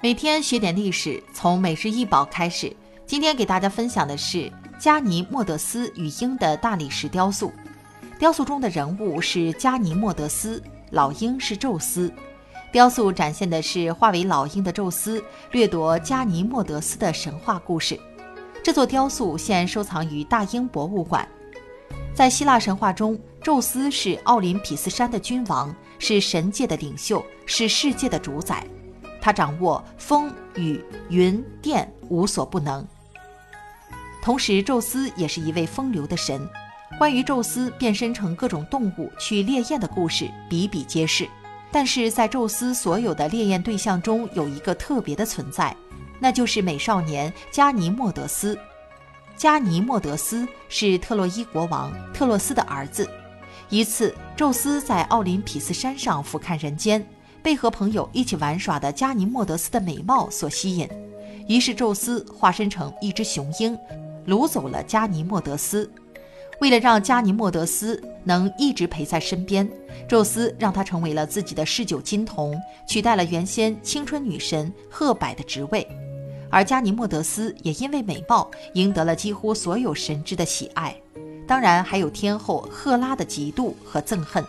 每天学点历史，从每日一宝开始。今天给大家分享的是加尼莫德斯与鹰的大理石雕塑。雕塑中的人物是加尼莫德斯，老鹰是宙斯。雕塑展现的是化为老鹰的宙斯掠夺加尼莫德斯的神话故事。这座雕塑现收藏于大英博物馆。在希腊神话中，宙斯是奥林匹斯山的君王，是神界的领袖，是世界的主宰。他掌握风、雨、云、电，无所不能。同时，宙斯也是一位风流的神。关于宙斯变身成各种动物去猎艳的故事比比皆是。但是在宙斯所有的猎艳对象中，有一个特别的存在，那就是美少年加尼莫德斯。加尼莫德斯是特洛伊国王特洛斯的儿子。一次，宙斯在奥林匹斯山上俯瞰人间。被和朋友一起玩耍的加尼莫德斯的美貌所吸引，于是宙斯化身成一只雄鹰，掳走了加尼莫德斯。为了让加尼莫德斯能一直陪在身边，宙斯让他成为了自己的嗜酒金童，取代了原先青春女神赫柏的职位。而加尼莫德斯也因为美貌赢得了几乎所有神之的喜爱，当然还有天后赫拉的嫉妒和憎恨。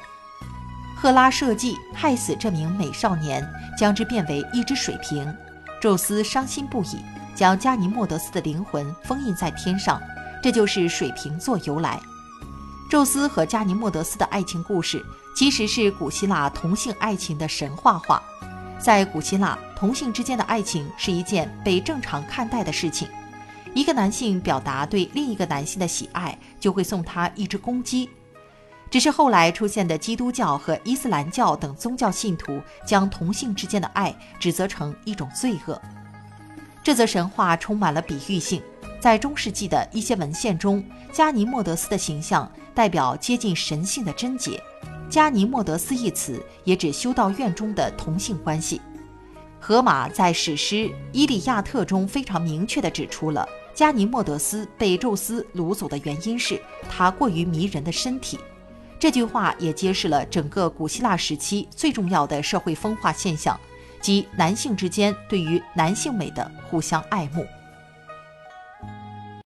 赫拉设计害死这名美少年，将之变为一只水瓶。宙斯伤心不已，将加尼莫德斯的灵魂封印在天上，这就是水瓶座由来。宙斯和加尼莫德斯的爱情故事，其实是古希腊同性爱情的神话化。在古希腊，同性之间的爱情是一件被正常看待的事情。一个男性表达对另一个男性的喜爱，就会送他一只公鸡。只是后来出现的基督教和伊斯兰教等宗教信徒，将同性之间的爱指责成一种罪恶。这则神话充满了比喻性，在中世纪的一些文献中，加尼莫德斯的形象代表接近神性的贞洁。加尼莫德斯一词也指修道院中的同性关系。荷马在史诗《伊利亚特》中非常明确地指出了加尼莫德斯被宙斯掳走的原因是他过于迷人的身体。这句话也揭示了整个古希腊时期最重要的社会分化现象，即男性之间对于男性美的互相爱慕。